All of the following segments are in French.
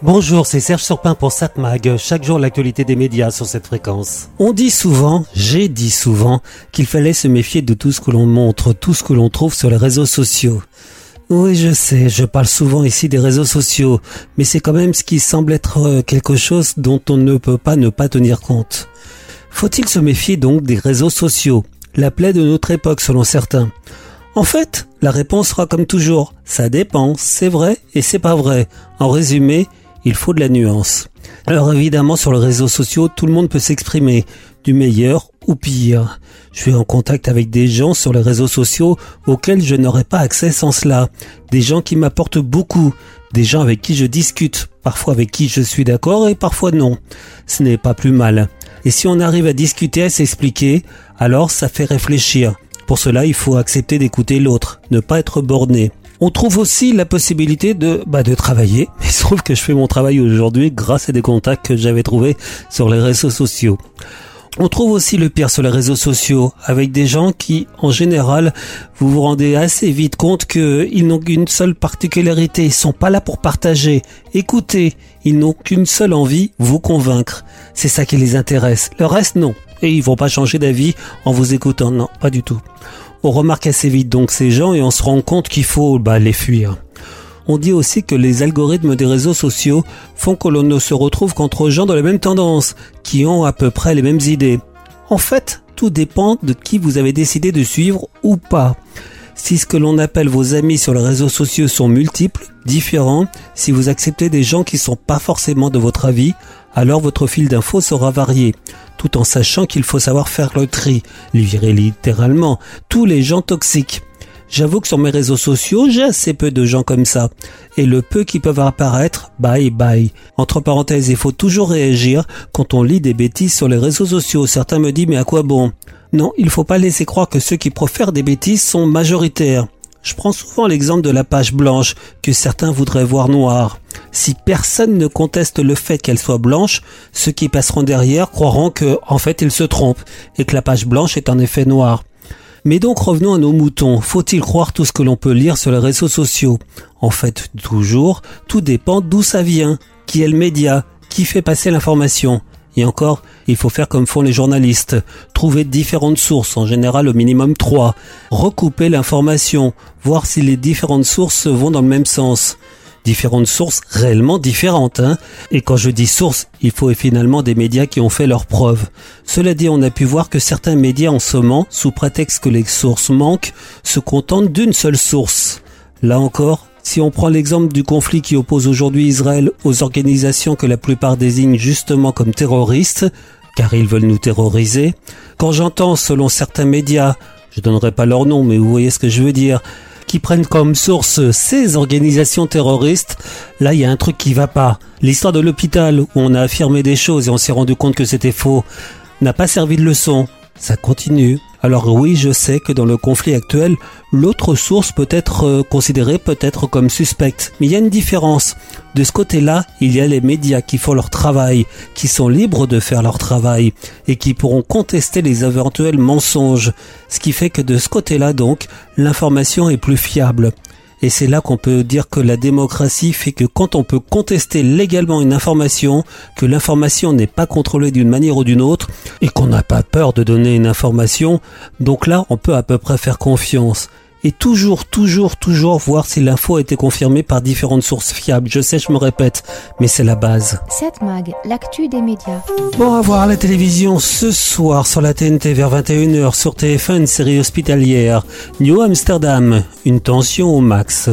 Bonjour, c'est Serge Surpin pour Satmag. Chaque jour, l'actualité des médias sur cette fréquence. On dit souvent, j'ai dit souvent, qu'il fallait se méfier de tout ce que l'on montre, tout ce que l'on trouve sur les réseaux sociaux. Oui, je sais, je parle souvent ici des réseaux sociaux, mais c'est quand même ce qui semble être euh, quelque chose dont on ne peut pas ne pas tenir compte. Faut-il se méfier donc des réseaux sociaux? La plaie de notre époque selon certains. En fait, la réponse sera comme toujours, ça dépend, c'est vrai et c'est pas vrai. En résumé, il faut de la nuance. Alors évidemment, sur les réseaux sociaux, tout le monde peut s'exprimer, du meilleur ou pire. Je suis en contact avec des gens sur les réseaux sociaux auxquels je n'aurais pas accès sans cela. Des gens qui m'apportent beaucoup, des gens avec qui je discute, parfois avec qui je suis d'accord et parfois non. Ce n'est pas plus mal. Et si on arrive à discuter, à s'expliquer, alors ça fait réfléchir. Pour cela, il faut accepter d'écouter l'autre, ne pas être borné. On trouve aussi la possibilité de, bah, de travailler. Il se trouve que je fais mon travail aujourd'hui grâce à des contacts que j'avais trouvés sur les réseaux sociaux. On trouve aussi le pire sur les réseaux sociaux, avec des gens qui, en général, vous vous rendez assez vite compte qu'ils n'ont qu'une seule particularité, ils sont pas là pour partager, écouter, ils n'ont qu'une seule envie, vous convaincre. C'est ça qui les intéresse. Le reste, non. Et ils vont pas changer d'avis en vous écoutant, non, pas du tout. On remarque assez vite donc ces gens et on se rend compte qu'il faut bah, les fuir. On dit aussi que les algorithmes des réseaux sociaux font que l'on ne se retrouve qu'entre gens de la même tendance, qui ont à peu près les mêmes idées. En fait, tout dépend de qui vous avez décidé de suivre ou pas. Si ce que l'on appelle vos amis sur les réseaux sociaux sont multiples, différents, si vous acceptez des gens qui sont pas forcément de votre avis, alors votre fil d'infos sera varié tout en sachant qu'il faut savoir faire le tri, lui virer littéralement tous les gens toxiques. J'avoue que sur mes réseaux sociaux, j'ai assez peu de gens comme ça. Et le peu qui peuvent apparaître, bye bye. Entre parenthèses, il faut toujours réagir quand on lit des bêtises sur les réseaux sociaux. Certains me disent mais à quoi bon? Non, il faut pas laisser croire que ceux qui profèrent des bêtises sont majoritaires. Je prends souvent l'exemple de la page blanche que certains voudraient voir noire. Si personne ne conteste le fait qu'elle soit blanche, ceux qui passeront derrière croiront que, en fait, ils se trompent et que la page blanche est en effet noire. Mais donc revenons à nos moutons. Faut-il croire tout ce que l'on peut lire sur les réseaux sociaux? En fait, toujours, tout dépend d'où ça vient, qui est le média, qui fait passer l'information. Et encore, il faut faire comme font les journalistes, trouver différentes sources, en général au minimum trois, recouper l'information, voir si les différentes sources vont dans le même sens différentes sources réellement différentes. Hein. Et quand je dis sources, il faut finalement des médias qui ont fait leurs preuves. Cela dit, on a pu voir que certains médias en ce moment, sous prétexte que les sources manquent, se contentent d'une seule source. Là encore, si on prend l'exemple du conflit qui oppose aujourd'hui Israël aux organisations que la plupart désignent justement comme terroristes, car ils veulent nous terroriser, quand j'entends, selon certains médias, je donnerai pas leur nom, mais vous voyez ce que je veux dire, qui prennent comme source ces organisations terroristes, là il y a un truc qui va pas. L'histoire de l'hôpital où on a affirmé des choses et on s'est rendu compte que c'était faux n'a pas servi de leçon. Ça continue. Alors oui, je sais que dans le conflit actuel, l'autre source peut être euh, considérée peut-être comme suspecte. Mais il y a une différence. De ce côté-là, il y a les médias qui font leur travail, qui sont libres de faire leur travail et qui pourront contester les éventuels mensonges. Ce qui fait que de ce côté-là, donc, l'information est plus fiable. Et c'est là qu'on peut dire que la démocratie fait que quand on peut contester légalement une information, que l'information n'est pas contrôlée d'une manière ou d'une autre, et qu'on n'a pas peur de donner une information, donc là on peut à peu près faire confiance et toujours, toujours, toujours voir si l'info a été confirmée par différentes sources fiables. Je sais, je me répète, mais c'est la base. Cette mag, l'actu des médias. Bon, à voir à la télévision ce soir sur la TNT vers 21h sur TF1 une série hospitalière. New Amsterdam, une tension au max.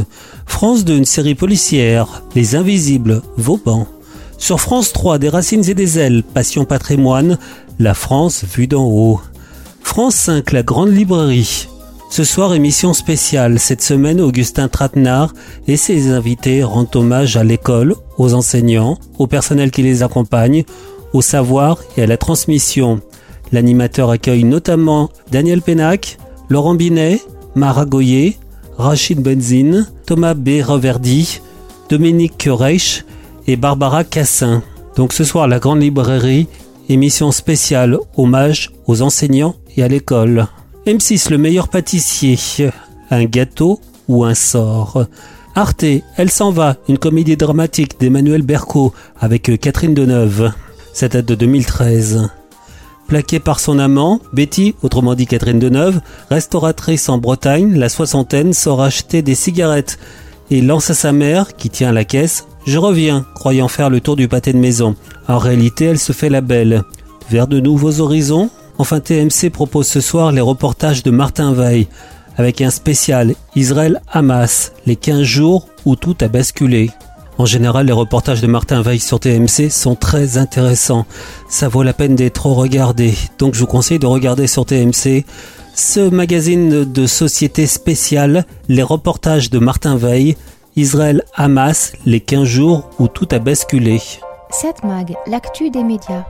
France 2, une série policière. Les Invisibles, Vauban. Sur France 3, des racines et des ailes, Passion patrimoine, la France vue d'en haut. France 5, la grande librairie. Ce soir, émission spéciale. Cette semaine, Augustin Tratenard et ses invités rendent hommage à l'école, aux enseignants, au personnel qui les accompagne, au savoir et à la transmission. L'animateur accueille notamment Daniel Pénac, Laurent Binet, Mara Goyer, Rachid Benzine, Thomas B. Reverdy, Dominique Reich et Barbara Cassin. Donc ce soir, la Grande Librairie, émission spéciale hommage aux enseignants et à l'école. M6, le meilleur pâtissier. Un gâteau ou un sort? Arte, Elle s'en va, une comédie dramatique d'Emmanuel Berco avec euh, Catherine Deneuve. Ça date de 2013. Plaquée par son amant, Betty, autrement dit Catherine Deneuve, restauratrice en Bretagne, la soixantaine sort acheter des cigarettes et lance à sa mère, qui tient la caisse, Je reviens, croyant faire le tour du pâté de maison. En réalité, elle se fait la belle. Vers de nouveaux horizons? Enfin, TMC propose ce soir les reportages de Martin Veil, avec un spécial Israël-Hamas, les 15 jours où tout a basculé. En général, les reportages de Martin Veil sur TMC sont très intéressants. Ça vaut la peine d'être regardé. Donc je vous conseille de regarder sur TMC ce magazine de société spéciale, les reportages de Martin Veil, Israël-Hamas, les 15 jours où tout a basculé. Cette mag, l'actu des médias.